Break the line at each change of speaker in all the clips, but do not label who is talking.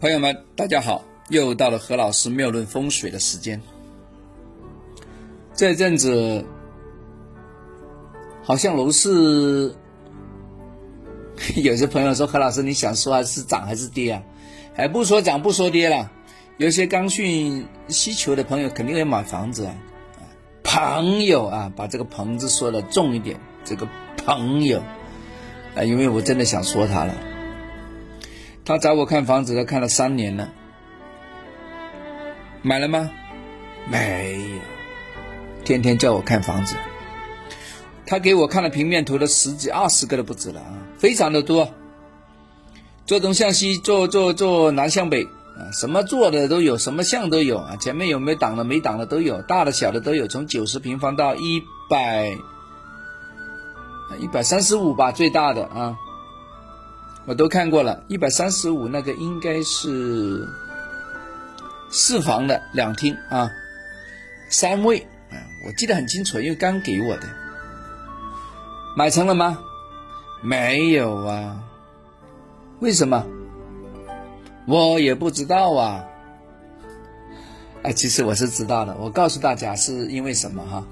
朋友们，大家好！又到了何老师妙论风水的时间。这阵子好像楼市，有些朋友说何老师，你想说还是涨还是跌啊？还不说涨不说跌了。有些刚需需求的朋友肯定会买房子啊。朋友啊，把这个“朋”字说的重一点。这个朋友啊，因为我真的想说他了。他找我看房子，他看了三年了，买了吗？没有，天天叫我看房子。他给我看了平面图的十几、二十个都不止了啊，非常的多。坐东向西，坐坐坐南向北啊，什么坐的都有，什么向都有啊。前面有没有挡的、没挡的都有，大的、小的都有，从九十平方到一百一百三十五吧，最大的啊。我都看过了，一百三十五那个应该是四房的两厅啊，三卫啊，我记得很清楚，因为刚给我的。买成了吗？没有啊。为什么？我也不知道啊。哎，其实我是知道的，我告诉大家是因为什么哈？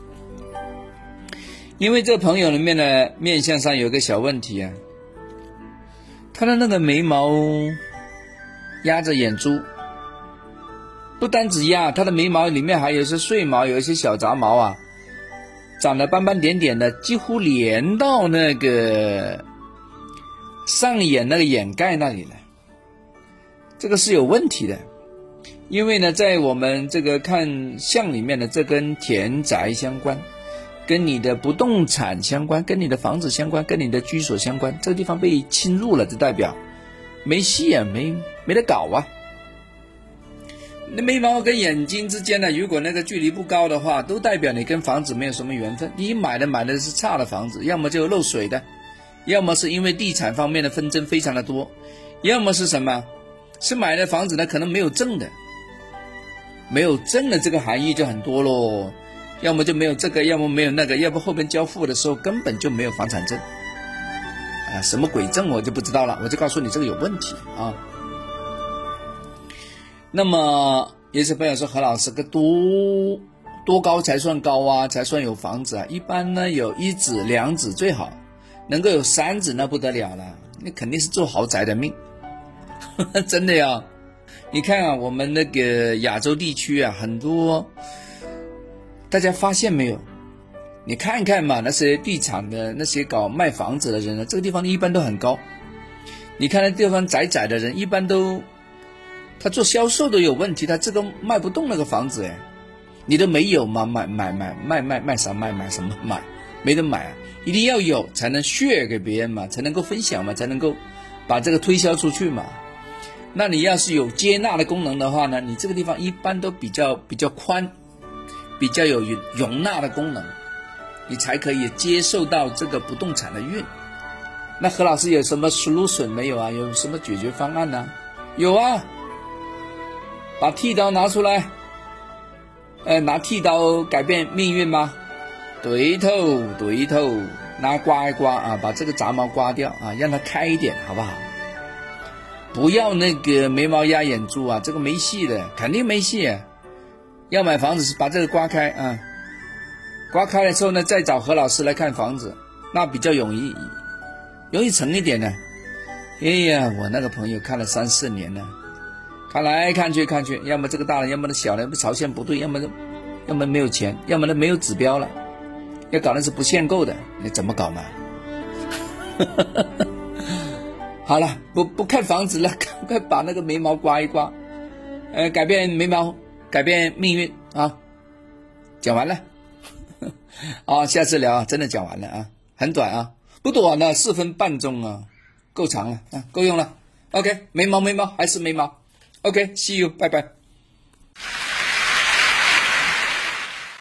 因为这朋友里面的面相上有个小问题啊。他的那个眉毛压着眼珠，不单只压，他的眉毛里面还有一些碎毛，有一些小杂毛啊，长得斑斑点点的，几乎连到那个上眼那个眼盖那里了。这个是有问题的，因为呢，在我们这个看相里面的这跟田宅相关。跟你的不动产相关，跟你的房子相关，跟你的居所相关，这个地方被侵入了，就代表没戏啊，没没得搞啊。那眉毛跟眼睛之间呢，如果那个距离不高的话，都代表你跟房子没有什么缘分。你买的买的是差的房子，要么就漏水的，要么是因为地产方面的纷争非常的多，要么是什么，是买的房子呢可能没有证的，没有证的这个含义就很多喽。要么就没有这个，要么没有那个，要不后边交付的时候根本就没有房产证，啊，什么鬼证我就不知道了，我就告诉你这个有问题啊。那么有些朋友说何老师，个多多高才算高啊？才算有房子啊？一般呢有一指两指最好，能够有三指那不得了了，那肯定是住豪宅的命，真的呀。你看啊，我们那个亚洲地区啊，很多。大家发现没有？你看看嘛，那些地产的那些搞卖房子的人呢，这个地方一般都很高。你看那地方窄窄的人，一般都他做销售都有问题，他这个卖不动那个房子哎，你都没有吗？买买买卖卖卖啥卖买什么买？没得买啊！一定要有才能 share 给别人嘛，才能够分享嘛，才能够把这个推销出去嘛。那你要是有接纳的功能的话呢，你这个地方一般都比较比较宽。比较有容容纳的功能，你才可以接受到这个不动产的运。那何老师有什么 solution 没有啊？有什么解决方案呢？有啊，把剃刀拿出来，呃，拿剃刀改变命运吗？对头，对头，拿刮一刮啊，把这个杂毛刮掉啊，让它开一点，好不好？不要那个眉毛压眼珠啊，这个没戏的，肯定没戏。要买房子是把这个刮开啊，刮开了之后呢，再找何老师来看房子，那比较容易，容易成一点呢。哎呀，我那个朋友看了三四年了，看来看去看去，要么这个大了，要么那小了，朝向不对，要么要么没有钱，要么呢没有指标了，要搞的是不限购的，你怎么搞嘛？好了，不不看房子了，赶快把那个眉毛刮一刮，呃，改变眉毛。改变命运啊！讲完了，好，下次聊啊，真的讲完了啊，很短啊，不短呢，四分半钟啊，够长了啊，够用了。OK，眉毛眉毛还是眉毛。OK，See you，拜拜。